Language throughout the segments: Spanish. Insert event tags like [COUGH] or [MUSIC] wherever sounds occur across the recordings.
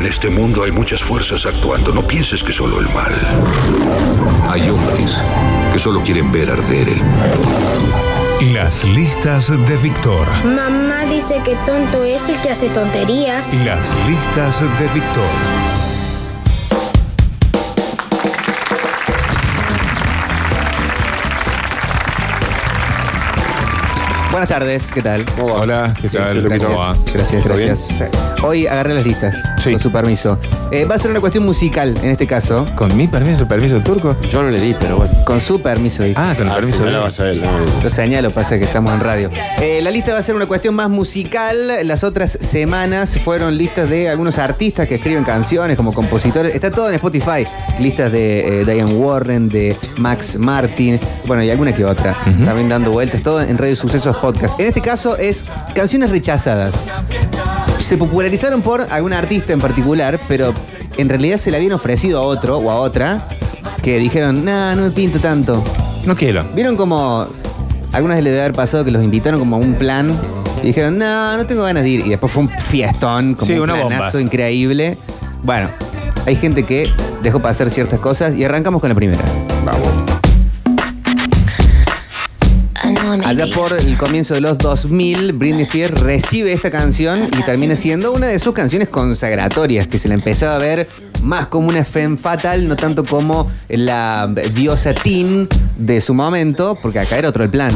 En este mundo hay muchas fuerzas actuando. No pienses que solo el mal. Hay hombres que solo quieren ver arder el mundo. Las listas de Víctor. Mamá dice que tonto es el que hace tonterías. Las listas de Víctor. Buenas tardes, ¿qué tal? Hola, ¿qué tal? Gracias, ¿Cómo va? gracias, gracias. Hoy agarré las listas, Sí. con su permiso. Eh, va a ser una cuestión musical en este caso. ¿Con mi permiso, permiso del turco? Yo no le di, pero bueno. Con su permiso. dije. Ah, con el Ah, permiso de a no. Lo señalo, pasa que estamos en radio. Eh, la lista va a ser una cuestión más musical. Las otras semanas fueron listas de algunos artistas que escriben canciones como compositores. Está todo en Spotify. Listas de eh, Diane Warren, de Max Martin, bueno, y alguna que otra. También dando vueltas, todo en Radio Sucesos Podcast. En este caso es canciones rechazadas. Se popularizaron por algún artista en particular, pero en realidad se le habían ofrecido a otro o a otra que dijeron, nah, no me pinta tanto. No quiero. ¿Vieron como algunas les debe haber pasado que los invitaron como a un plan y dijeron, no, no tengo ganas de ir? Y después fue un fiestón, como Sí, un una bomba. increíble. Bueno, hay gente que dejó pasar ciertas cosas y arrancamos con la primera. Allá por el comienzo de los 2000, Britney Spears recibe esta canción y termina siendo una de sus canciones consagratorias, que se la empezaba a ver más como una femme fatal, no tanto como la diosa teen de su momento, porque acá era otro el plan.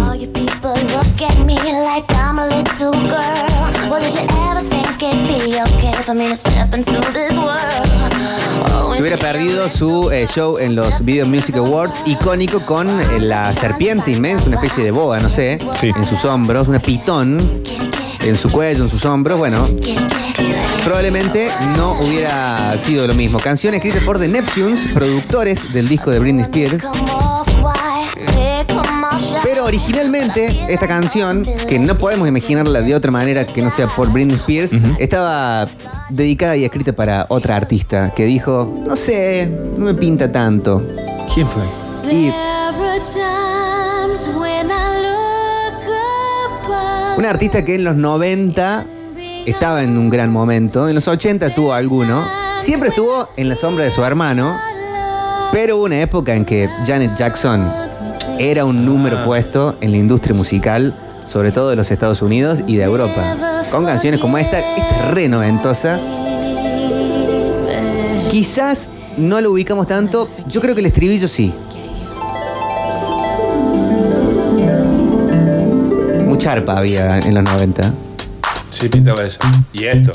Oh, Se hubiera perdido su eh, show en los Video Music Awards, icónico con eh, la serpiente inmensa, una especie de boa, no sé, Sí. en sus hombros, una pitón en su cuello, en sus hombros. Bueno, probablemente no hubiera sido lo mismo. Canción escrita por The Neptunes, productores del disco de Britney Spears. Pero originalmente esta canción, que no podemos imaginarla de otra manera que no sea por Britney Spears, estaba dedicada y escrita para otra artista que dijo, no sé, no me pinta tanto. ¿Quién fue? Y una artista que en los 90 estaba en un gran momento, en los 80 tuvo alguno, siempre estuvo en la sombra de su hermano, pero hubo una época en que Janet Jackson era un número puesto en la industria musical, sobre todo de los Estados Unidos y de Europa. Con canciones como esta, esta es re noventosa. Quizás no lo ubicamos tanto, yo creo que el estribillo sí. Mucha arpa había en los 90. Sí, pintaba eso. ¿Y esto?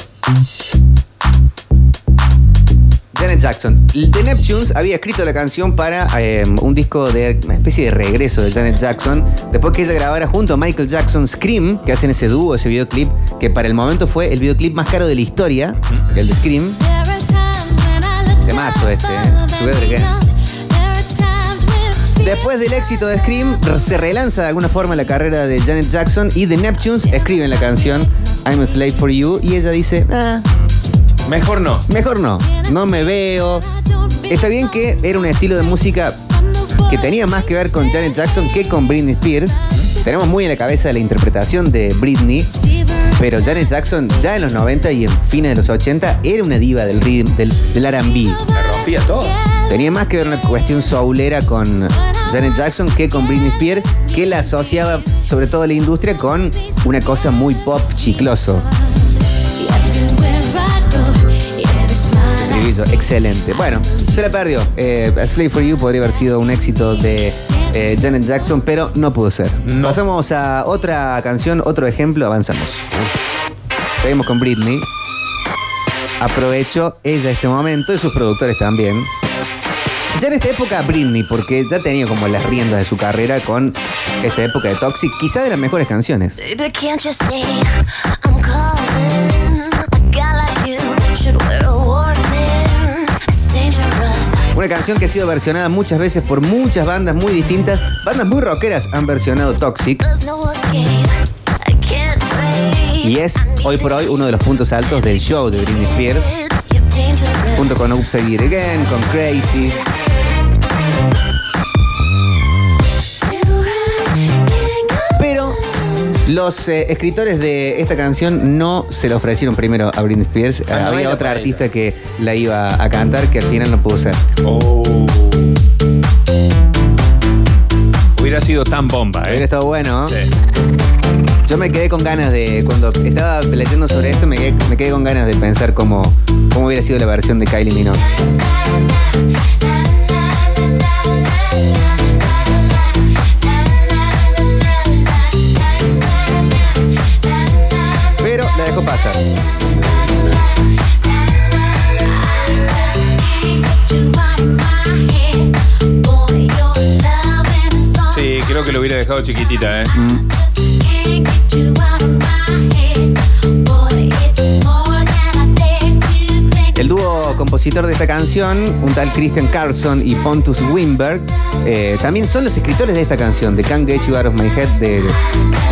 Janet Jackson. The Neptunes había escrito la canción para eh, un disco de una especie de regreso de Janet Jackson, después que ella grabara junto a Michael Jackson Scream, que hacen ese dúo, ese videoclip, que para el momento fue el videoclip más caro de la historia, el de Scream. Temazo este, ¿eh? Después del éxito de Scream, se relanza de alguna forma la carrera de Janet Jackson y The Neptunes escriben la canción I'm a Slave for You y ella dice, ah, Mejor no. mejor no, no me veo. Está bien que era un estilo de música que tenía más que ver con Janet Jackson que con Britney Spears. Tenemos muy en la cabeza la interpretación de Britney, pero Janet Jackson ya en los 90 y en fines de los 80 era una diva del, ritmo, del, del R&B. Me rompía todo. Tenía más que ver una cuestión soulera con Janet Jackson que con Britney Spears, que la asociaba sobre todo la industria con una cosa muy pop chicloso. Excelente. Bueno, se la perdió. Eh, Slave for You podría haber sido un éxito de eh, Janet Jackson, pero no pudo ser. No. Pasamos a otra canción, otro ejemplo, avanzamos. Seguimos con Britney. Aprovechó ella este momento y sus productores también. Ya en esta época Britney, porque ya tenía como las riendas de su carrera con esta época de Toxic, quizá de las mejores canciones. Baby, Una canción que ha sido versionada muchas veces por muchas bandas muy distintas. Bandas muy rockeras han versionado Toxic. I. Y es hoy por hoy uno de los puntos altos del show de Britney Spears. Junto con Upside It Again, con Crazy. Los eh, escritores de esta canción no se la ofrecieron primero a Britney Spears. Ah, no Había otra artista que la iba a cantar que al final no pudo ser. Oh. Hubiera sido tan bomba, Hubiera ¿eh? estado bueno. ¿no? Sí. Yo me quedé con ganas de, cuando estaba leyendo sobre esto, me quedé, me quedé con ganas de pensar cómo, cómo hubiera sido la versión de Kylie Minogue. Pasar. Sí, creo que lo hubiera dejado chiquitita, ¿eh? El dúo compositor de esta canción, un tal Christian Carlson y Pontus Winberg, eh, también son los escritores de esta canción, de Can't Get You Out of My Head, de-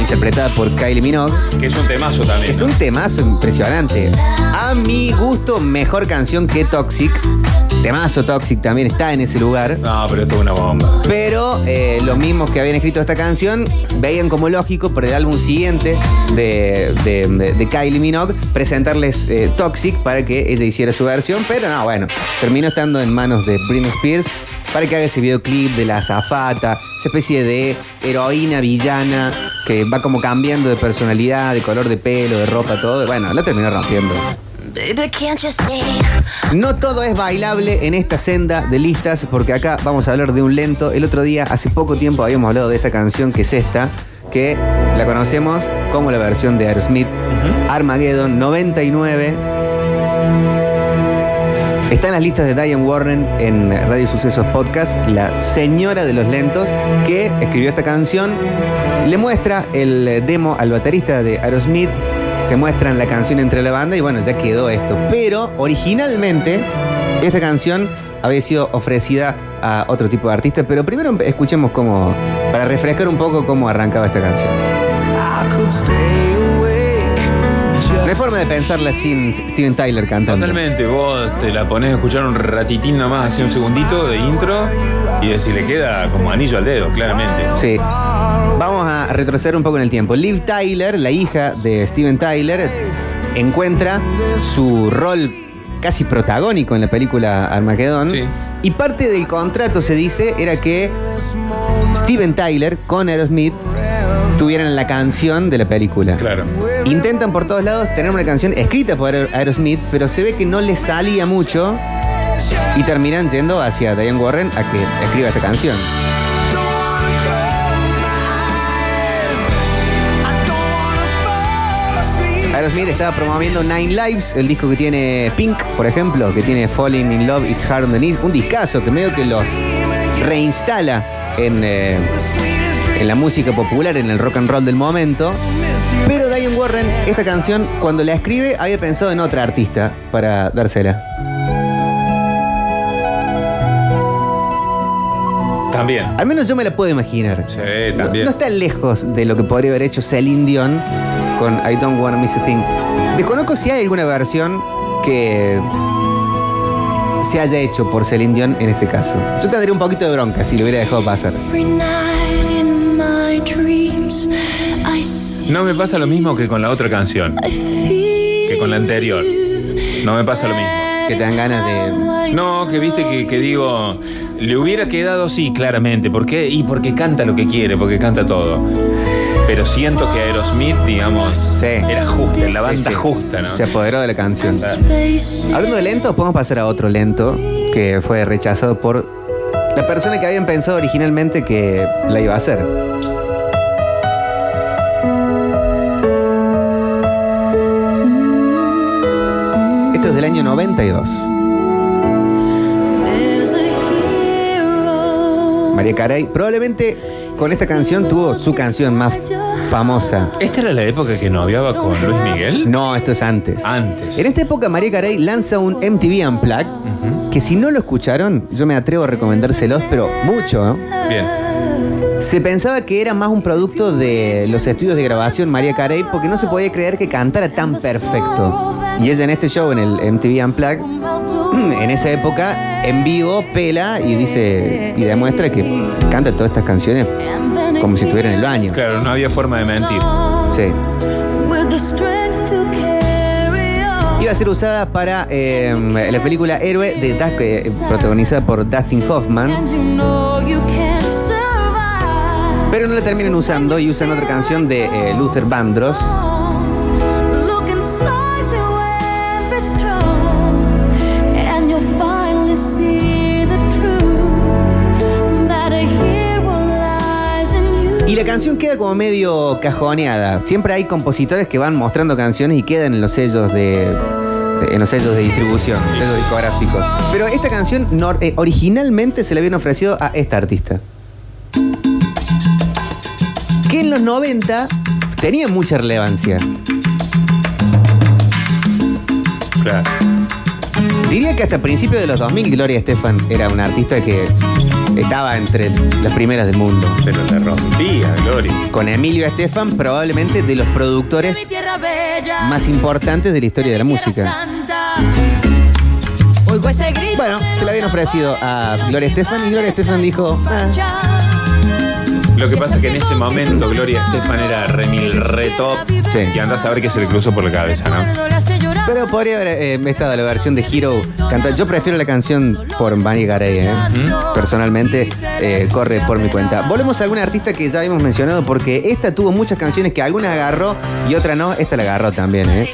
interpretada por Kylie Minogue. Que es un temazo también. Es ¿no? un temazo impresionante. A mi gusto, mejor canción que Toxic. Temazo Toxic también está en ese lugar. No, pero esto es una bomba. Pero eh, los mismos que habían escrito esta canción veían como lógico por el álbum siguiente de, de- de- de Kylie Minogue presentarles eh, Toxic para que ella hiciera su versión. Pero no, bueno, terminó estando en manos de Britney Spears para que haga ese videoclip de la azafata, esa especie de heroína villana que va como cambiando de personalidad, de color de pelo, de ropa, todo. Bueno, la terminó rompiendo. No todo es bailable en esta senda de listas, porque acá vamos a hablar de un lento. El otro día, hace poco tiempo, habíamos hablado de esta canción que es esta, que la conocemos como la versión de Aerosmith, Armageddon 99. Está en las listas de Diane Warren en Radio Sucesos Podcast, la señora de los lentos, que escribió esta canción. Le muestra el demo al baterista de Aerosmith, se muestran la canción entre la banda y bueno, ya quedó esto. Pero originalmente esta canción había sido ofrecida a otro tipo de artista, pero primero escuchemos cómo, para refrescar un poco cómo arrancaba esta canción. No hay forma de pensarla sin Steven Tyler cantando. Totalmente, vos te la ponés a escuchar un ratitín nomás, así un segundito de intro y decir, le queda como anillo al dedo, claramente. Sí. Vamos a retroceder un poco en el tiempo. Liv Tyler, la hija de Steven Tyler, encuentra su rol casi protagónico en la película Armageddon. Sí. Y parte del contrato, se dice, era que Steven Tyler con Aerosmith tuvieran la canción de la película. Claro. Intentan por todos lados tener una canción escrita por Aer- Aerosmith, pero se ve que no les salía mucho y terminan yendo hacia Diane Warren a que escriba esta canción. Aerosmith estaba promoviendo Nine Lives, el disco que tiene Pink, por ejemplo, que tiene Falling in Love, It's Hard on the Knees, un discazo que medio que los reinstala en, eh, en la música popular, en el rock and roll del momento. Pero Diane Warren, esta canción, cuando la escribe, había pensado en otra artista para dársela. También. Al menos yo me la puedo imaginar. Sí, No, también. no está lejos de lo que podría haber hecho Celine Dion con I Don't Wanna Miss a Thing. Desconozco si hay alguna versión que se haya hecho por Celine Dion en este caso. Yo tendría un poquito de bronca si lo hubiera dejado pasar. No me pasa lo mismo que con la otra canción, que con la anterior. No me pasa lo mismo. Que te dan ganas de. No, que viste que, que digo, le hubiera quedado sí, claramente. ¿Por qué? Y porque canta lo que quiere, porque canta todo. Pero siento que Aerosmith, digamos, Sí. era justa, la banda Sí, sí. justa, ¿no? Se apoderó de la canción. space. Hablando de lento, podemos pasar a otro lento que fue rechazado por la persona que habían pensado originalmente que la iba a hacer. Esto es del año 92. María Carey probablemente con esta canción tuvo su canción más famosa. ¿Esta era la época que noviaba con Luis Miguel? No, esto es antes. Antes. En esta época María Carey lanza un MTV Unplugged que si no lo escucharon, yo me atrevo a recomendárselos, pero mucho. ¿no? Bien. Se pensaba que era más un producto de los estudios de grabación María Carey porque no se podía creer que cantara tan perfecto. Y ella en este show, en el MTV Unplugged, [CLEARS THROAT] en esa época, en vivo, pela y dice y demuestra que canta todas estas canciones como si estuviera en el baño. Claro, no había forma de mentir. Sí. with the strength to carry on. Iba a ser usada para eh, la película Héroe, de Dust- eh, protagonizada por Dustin Hoffman, And you know you can't survive. pero no la terminan usando y usan otra canción de eh, Luther Vandross. Canción queda como medio cajoneada. Siempre hay compositores que van mostrando canciones y quedan en los sellos de. en los sellos de distribución, sellos discográficos. Pero esta canción eh, originalmente se le habían ofrecido a esta artista. Que en los 90 tenía mucha relevancia. Claro. Diría que hasta principios de los 2000 Gloria Estefan era una artista que estaba entre las primeras del mundo. Pero la rompía, Gloria. Con Emilio Estefan, probablemente de los productores más importantes de la historia de la música. Bueno, se la habían ofrecido a Gloria Estefan y Gloria Estefan dijo, ah. Lo que pasa es que en ese momento Gloria Estefan era remil re top. Sí. Y andás a ver qué se le cruzó por la cabeza, ¿no? Pero podría haber eh, estado la versión de Hero cantada. Yo prefiero la canción por Bunny Garay, ¿eh? Personalmente, eh, corre por mi cuenta. Volvemos a alguna artista que ya habíamos mencionado porque esta tuvo muchas canciones que algunas agarró y otra no. Esta la agarró también, ¿eh?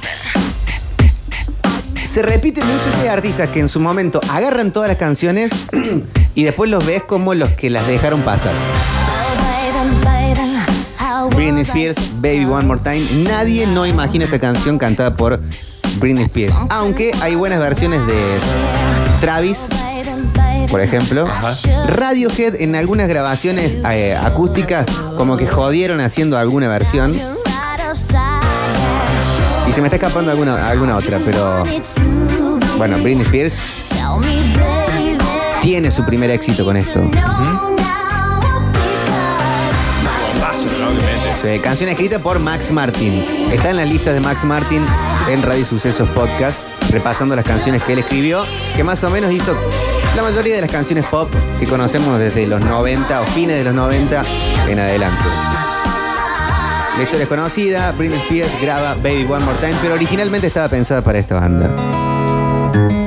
Se repite mucho este artistas que en su momento agarran todas las canciones [CLEARS THROAT] y después los ves como los que las dejaron pasar. Britney Spears, Baby One More Time. Nadie no imagina esta canción cantada por Britney Spears. Aunque hay buenas versiones de Travis, por ejemplo. Radiohead en algunas grabaciones eh, acústicas como que jodieron haciendo alguna versión. Y se me está escapando alguna, alguna otra, pero bueno, Britney Spears tiene su primer éxito con esto. Eh, canción escrita por Max Martin. Está en la lista de Max Martin en Radio Sucesos Podcast, repasando las canciones que él escribió, que más o menos hizo la mayoría de las canciones pop que conocemos desde los 90 o fines de los 90 en adelante. La historia es conocida, Britney Spears graba Baby One More Time, pero originalmente estaba pensada para esta banda.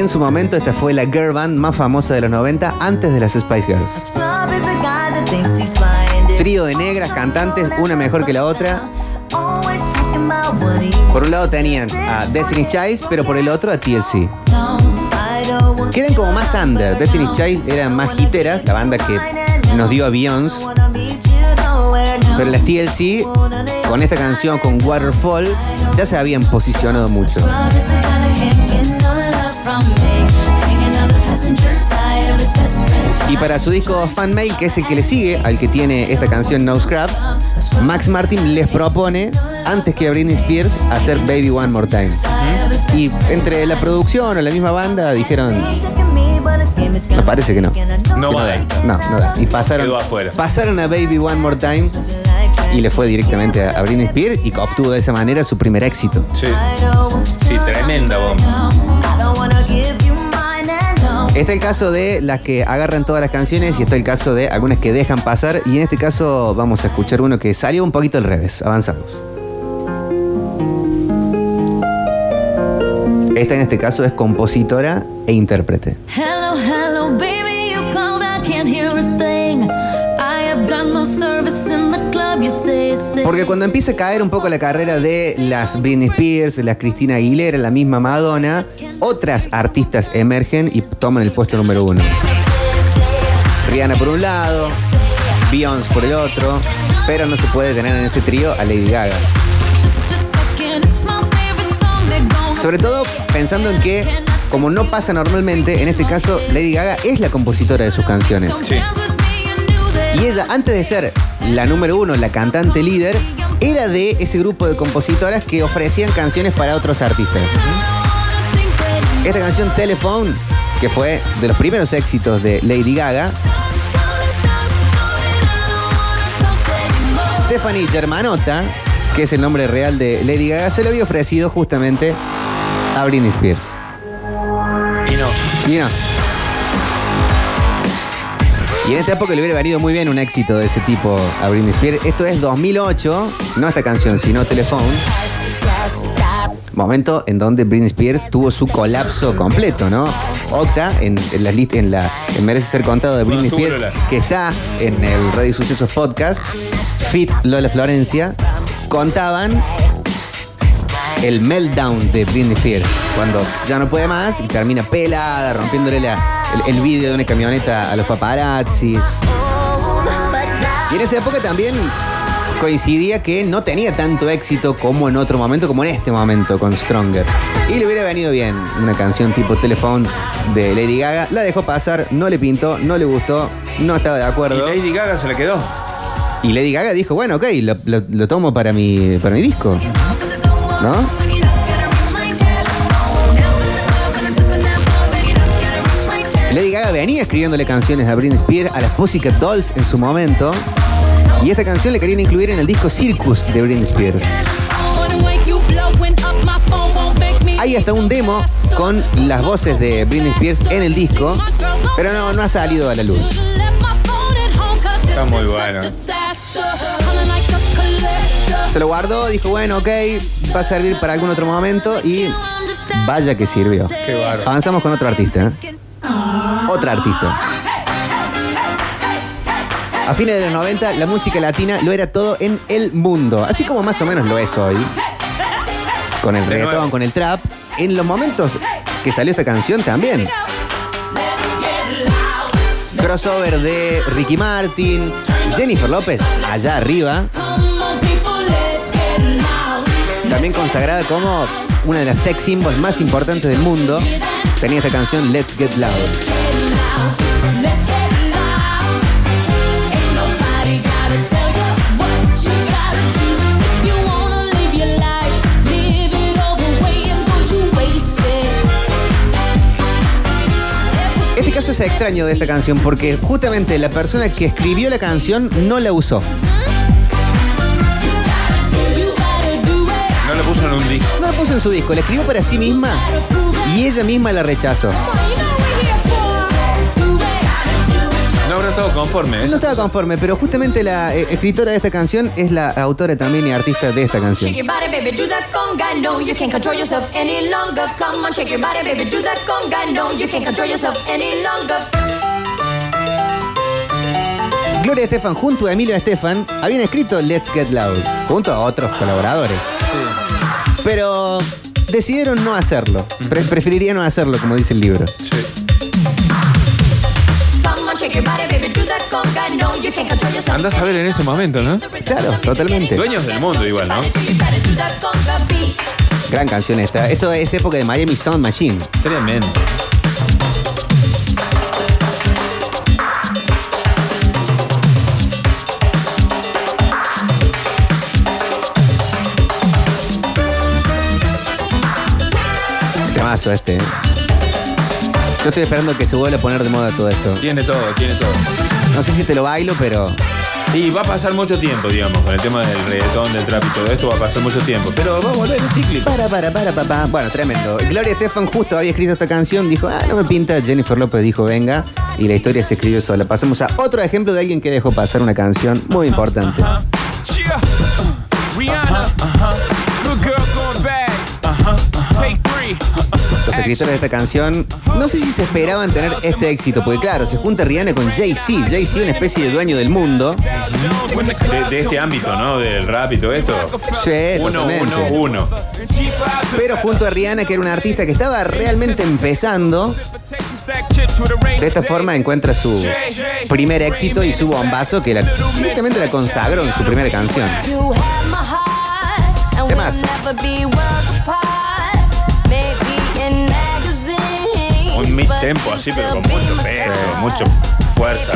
En su momento esta fue la girl band más famosa de los 90 antes de las Spice Girls. Trío de negras cantantes, una mejor que la otra. Por un lado tenían a Destiny's Child, pero por el otro a TLC. Que eran como más under. Destiny's Child eran más hiteras, la banda que nos dio a Beyoncé. Pero las TLC, con esta canción, con Waterfall, ya se habían posicionado mucho. Y para su disco Fan Mail, que es el que le sigue al que tiene esta canción No Scraps, Max Martin les propone, antes que a Britney Spears, hacer Baby One More Time. Y entre la producción o la misma banda dijeron, me parece que no. No va a dar. No, no da. Y pasaron, pasaron a Baby One More Time y le fue directamente a, a Britney Spears y obtuvo de esa manera su primer éxito. Sí. Sí, tremenda bomba. Está el caso de las que agarran todas las canciones y está el caso de algunas que dejan pasar. Y en este caso vamos a escuchar uno que salió un poquito al revés. Avanzamos. Esta en este caso es compositora e intérprete. Porque cuando empieza a caer un poco la carrera de las Britney Spears, las Cristina Aguilera, la misma Madonna, otras artistas emergen y toman el puesto número uno. Rihanna por un lado, Beyoncé por el otro, pero no se puede tener en ese trío a Lady Gaga. Sobre todo pensando en que, como no pasa normalmente, en este caso Lady Gaga es la compositora de sus canciones. Sí. Y ella, antes de ser la número uno, la cantante líder, era de ese grupo de compositoras que ofrecían canciones para otros artistas. Esta canción Telephone, que fue de los primeros éxitos de Lady Gaga, Stephanie Germanotta, que es el nombre real de Lady Gaga, se lo había ofrecido justamente a Britney Spears. Y no. Y no. Y en esta época le hubiera venido muy bien un éxito de ese tipo a Britney Spears. Esto es 2008, no esta canción, sino Telephone. Momento en donde Britney Spears tuvo su colapso completo, ¿no? Octa, en, en la lista, en la en Merece Ser Contado de Britney Spears, Lola. que está en el Radio Sucesos Podcast, Fit Lola Florencia, contaban el meltdown de Britney Spears. Cuando ya no puede más y termina pelada, rompiéndole la- el, el vídeo de una camioneta a los paparazzis. Y en esa época también coincidía que no tenía tanto éxito como en otro momento, como en este momento con Stronger. Y le hubiera venido bien una canción tipo Telephone de Lady Gaga. La dejó pasar, no le pintó, no le gustó, no estaba de Y acuerdo. Lady Gaga se la quedó. Y Lady Gaga dijo, bueno, ok, lo, lo- lo tomo para mi, para mi disco. ¿No? Lady Gaga venía escribiéndole canciones a Britney Spears, a las Pussycat Dolls en su momento. Y esta canción le querían incluir en el disco Circus de Britney Spears. Hay hasta un demo con las voces de Britney Spears en el disco, pero no, no ha salido a la luz. Está muy bueno. Se lo guardó, dijo, bueno, ok, va a servir para algún otro momento y vaya que sirvió. Qué. Avanzamos con otro artista. ¿eh? Otra artista. A fines de los 90, la música latina lo era todo en el mundo, así como más o menos lo es hoy. Con el reggaetón, con el trap. En los momentos que salió esta canción también. Crossover de Ricky Martin, Jennifer López, allá arriba. También consagrada como una de las sex symbols más importantes del mundo. Tenía esta canción Let's Get Loud. Este caso es extraño de esta canción porque justamente la persona que escribió la canción no la usó. No le puso en un disco. No la puso en su disco, la escribió para sí misma y ella misma la rechazó. No habrá estado conforme. ¿eh? No estaba conforme, pero justamente la eh, escritora de esta canción es la autora también y artista de esta canción. Shake your body, baby, do that conga. No, you can't control yourself any longer. Come on, shake your body, baby, do that conga. No, you can't control yourself any longer. Gloria Estefan junto a Emilio Estefan habían escrito Let's Get Loud junto a otros colaboradores. Pero decidieron no hacerlo. Pre- preferiría no hacerlo, como dice el libro. Yourself. Andás a ver en ese momento, ¿no? Claro, totalmente. Dueños del mundo igual, ¿no? Gran canción esta. Esto es época de Miami Sound Machine. Tremendo. Temazo este. ¿eh? Yo estoy esperando que se vuelva a poner de moda todo esto. Tiene todo, tiene todo. No sé si te lo bailo, pero Y va a pasar mucho tiempo, digamos, con el tema del reggaetón, del trap y todo esto va a pasar mucho tiempo. Pero va a volver en cíclico. Para, para, para, papá. Bueno, tremendo. Gloria Estefan justo había escrito esta canción, dijo, ah, no me pinta. Jennifer López dijo, venga. Y la historia se escribió sola. Pasamos a otro ejemplo de alguien que dejó pasar una canción muy importante. Escritores de esta canción, no sé si se esperaban tener este éxito, porque claro, se junta Rihanna con Jay-Z. Jay-Z, una especie de dueño del mundo. De, de este ámbito, ¿no? Del rap y todo esto. Sí, Uno, uno, uno. Pero junto a Rihanna, que era una artista que estaba realmente empezando, de esta forma encuentra su primer éxito y su bombazo que la, directamente la consagró en su primera canción. You have mid tempo así, pero con mucho peso, mucho fuerza.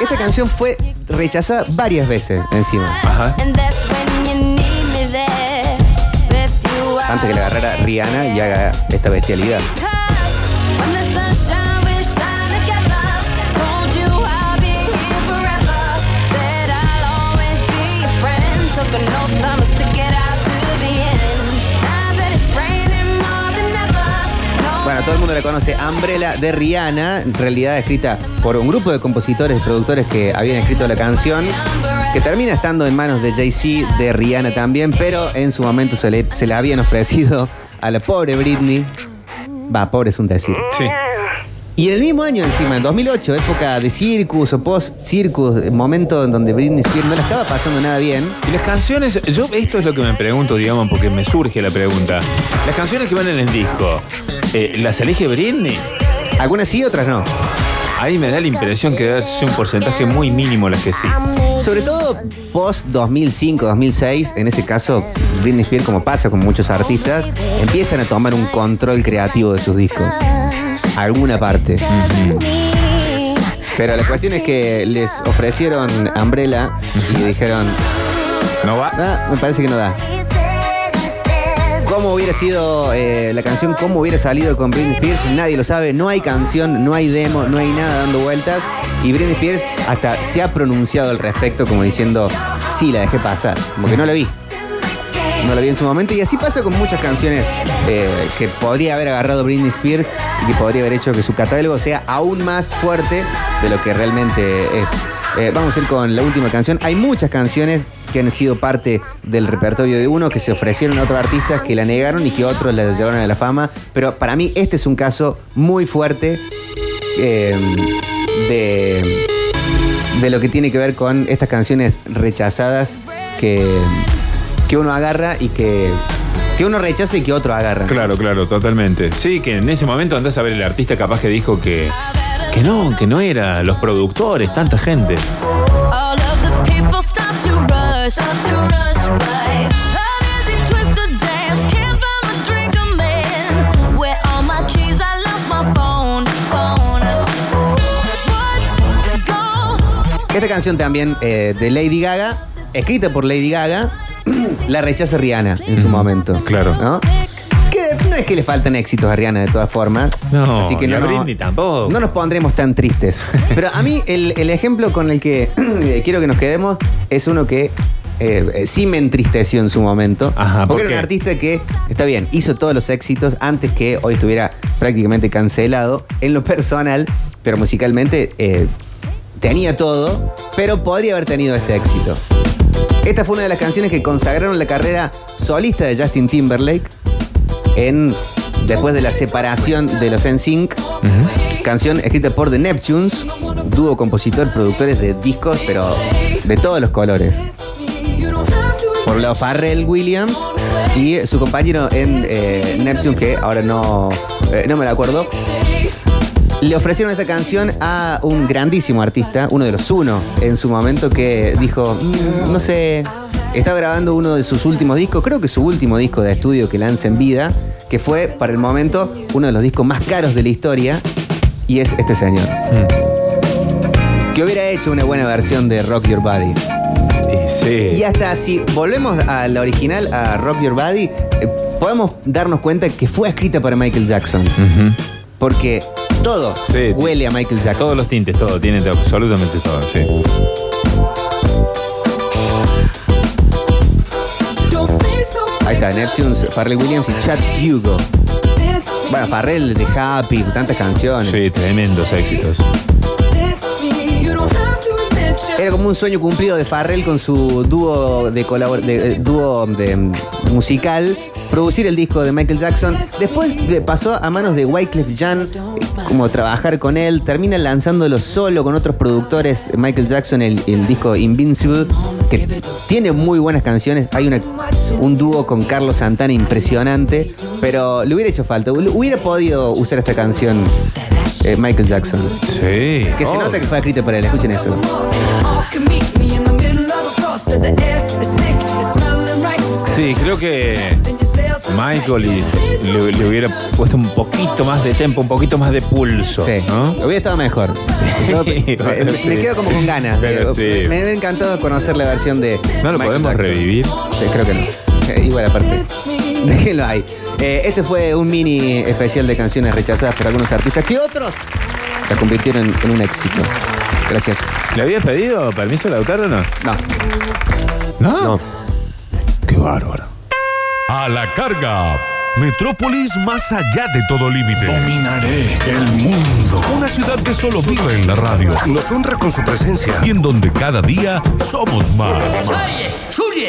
Esta canción fue rechazada varias veces encima. Ajá. and that's when you need me there. With you, Antes Bueno, todo el mundo la conoce, Umbrella de Rihanna, en realidad escrita por un grupo de compositores y productores que habían escrito la canción, que termina estando en manos de Jay-Z, de Rihanna también, pero en su momento se le, se la habían ofrecido a la pobre Britney. Va, pobre es un decir. Sí. Y en el mismo año encima, en 2008, época de circus o post-circus, momento en donde Britney Spears no la estaba pasando nada bien, Y las canciones, yo esto es lo que me pregunto, digamos, porque me surge la pregunta. Las canciones que van en el disco, eh, ¿las elige Britney? algunas sí, otras no. Ahí me da la impresión que debe ser un porcentaje muy mínimo las que sí. Sobre todo post 2005, 2006, en ese caso Britney Spears, como pasa con muchos artistas, empiezan a tomar un control creativo de sus discos. Alguna parte. Pero la cuestión es que les ofrecieron Umbrella y dijeron, ¿No va? "Ah, me parece que no da. ¿Cómo hubiera sido eh, la canción? ¿Cómo hubiera salido con Britney Spears? Nadie lo sabe. No hay canción, no hay demo, no hay nada dando vueltas. Y Britney Spears hasta se ha pronunciado al respecto como diciendo, sí, la dejé pasar. Como que no la vi. No la vi en su momento. Y así pasa con muchas canciones eh, que podría haber agarrado Britney Spears y que podría haber hecho que su catálogo sea aún más fuerte de lo que realmente es. Eh, vamos a ir con la última canción. Hay muchas canciones que han sido parte del repertorio de uno, que se ofrecieron a otros artistas, que la negaron y que otros la llevaron a la fama. Pero para mí este es un caso muy fuerte eh, de, de lo que tiene que ver con estas canciones rechazadas que, que uno agarra y que, que uno rechaza y que otro agarra. Claro, claro, totalmente. Sí, que en ese momento andás a ver el artista capaz que dijo que, que no, que no era, los productores, tanta gente. All of the Esta canción también eh, de Lady Gaga, escrita por Lady Gaga, [CLEARS THROAT] la rechaza Rihanna en su momento. Claro. ¿no? Que no es que le faltan éxitos a Rihanna de todas formas. No, así que no, Britney tampoco. no nos pondremos tan tristes. [LAUGHS] Pero a mí el, el ejemplo con el que [CLEARS THROAT] eh, quiero que nos quedemos es uno que eh, eh, sí me entristeció en su momento. Ajá, ¿por porque era un artista que, está bien, hizo todos los éxitos antes que hoy estuviera prácticamente cancelado en lo personal, pero musicalmente eh, tenía todo, pero podría haber tenido este éxito. Esta fue una de las canciones que consagraron la carrera solista de Justin Timberlake en después de la separación de los NSYNC. Canción escrita por The Neptunes, dúo compositor, productores de discos, pero de todos los colores. Por un lado Farrell Williams y su compañero en eh, Neptune, que ahora no, eh, no me la acuerdo. Le ofrecieron esta canción a un grandísimo artista, uno de los uno en su momento, que dijo, "Mm, no sé, estaba grabando uno de sus últimos discos, creo que su último disco de estudio que lanza en vida, que fue para el momento uno de los discos más caros de la historia, y es este señor. Que hubiera hecho una buena versión de Rock Your Body. Y sí. Y hasta si volvemos a la original, a Rock Your Body, eh, podemos darnos cuenta que fue escrita para Michael Jackson. Porque todo Sí, huele a Michael Jackson. Todos los tintes, todo, tiene absolutamente todo, sí. Ahí está, Neptunes, Farrell Williams y Chad Hugo. Bueno, Farrell de Happy, tantas canciones. Sí, tremendos éxitos. Era como un sueño cumplido de Farrell con su dúo de colabor de, eh, dúo de, mm, musical, producir el disco de Michael Jackson. Después de- pasó a manos de Wyclef Jean, como trabajar con él, termina lanzándolo solo con otros productores, Michael Jackson, el, el disco Invincible, que tiene muy buenas canciones. Hay una, un dúo con Carlos Santana impresionante, pero le hubiera hecho falta. Hubiera podido usar esta canción eh, Michael Jackson. Sí. Que se Oh. nota que fue escrita para él, escuchen eso. Sí, creo que Michael y le, le hubiera puesto un poquito más de tempo, un poquito más de pulso. Sí, ¿no? Hubiera estado mejor. Yo, me, [LAUGHS] bueno, me- sí. me quedo como con ganas. Pero Eh, sí. Me, me hubiera encantado conocer la versión de. ¿No lo Michael podemos Jackson. revivir? Sí, creo que no. Eh, igual aparte. [LAUGHS] Déjenlo ahí. Eh, este fue un mini especial de canciones rechazadas por algunos artistas que otros la convirtieron en un éxito. Gracias. ¿Le habías pedido permiso a Lautaro o no? No. ¿No? No. Qué bárbaro. A la carga. Metrópolis más allá de todo límite. Dominaré el mundo. Una ciudad que solo vive en la radio Nos honra con su presencia. y en donde cada día somos más. Oye,